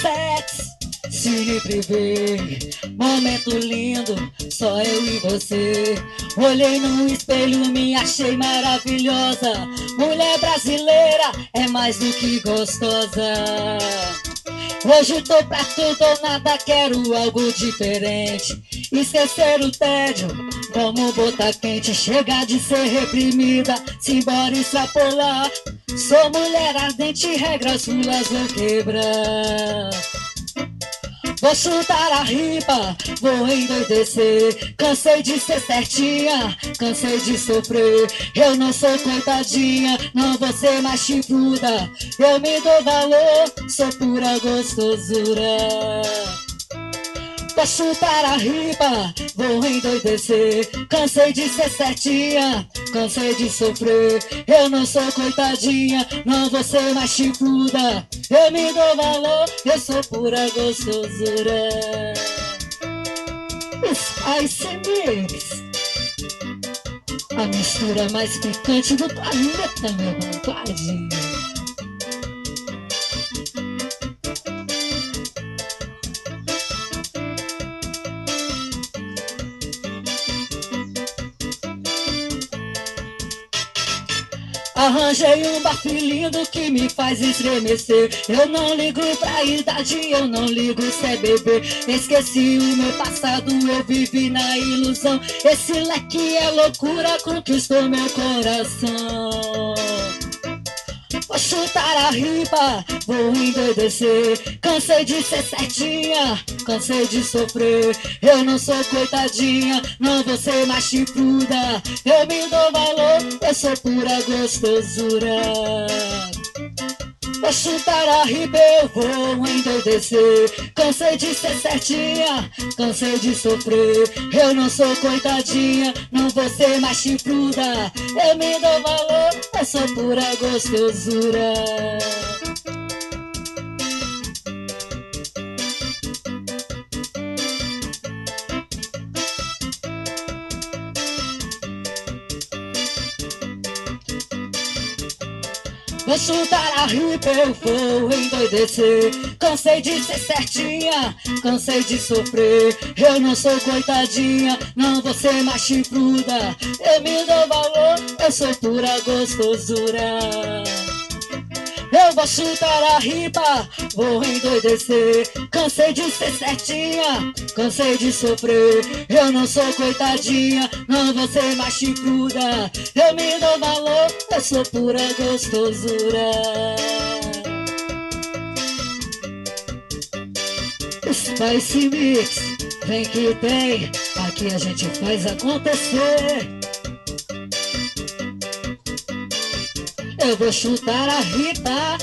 Sex, Cine Privé, momento lindo, só eu e você. Olhei no espelho, me achei maravilhosa. Mulher brasileira é mais do que gostosa. Hoje tô pra tudo ou nada, quero algo diferente. Esquecer o tédio, vamos botar quente. Chegar de ser reprimida, simbora extrapolar. Sou mulher ardente, regras rulas vou quebrar. Vou chutar a ripa, vou endoidecer. Cansei de ser certinha, cansei de sofrer. Eu não sou coitadinha, não vou ser mais chifruda. Eu me dou valor, sou pura gostosura. Vou chutar a ripa, vou endoidecer. Cansei de ser certinha, cansei de sofrer. Eu não sou coitadinha, não vou ser mais chifruda. Eu me dou valor, eu sou pura gostosura. Spice Mix, a mistura mais picante do planeta, meu compadre. Arranjei um bafo lindo que me faz estremecer. Eu não ligo pra idade, eu não ligo se é bebê. Esqueci o meu passado, eu vivi na ilusão. Esse leque é loucura, conquistou meu coração. Vou chutar a ripa, vou endoidecer. Cansei de ser certinha, cansei de sofrer. Eu não sou coitadinha, não vou ser mais chifruda. Eu me dou valor, eu sou pura gostosura. Vou chutar a riba, eu vou endoidecer. Cansei de ser certinha, cansei de sofrer. Eu não sou coitadinha, não vou ser mais chifruda. Eu me dou valor, eu sou pura gostosura. Vou chutar a ripa, eu vou endoidecer. Cansei de ser certinha, cansei de sofrer. Eu não sou coitadinha, não vou ser mais. Eu me dou valor, eu sou pura gostosura. Eu vou chutar a ripa, vou endoidecer. Cansei de ser certinha, cansei de sofrer. Eu não sou coitadinha, não vou ser mais chifruda. Eu me dou valor, eu sou pura gostosura. Spice Mix, vem que tem, aqui a gente faz acontecer. Eu vou chutar a Rita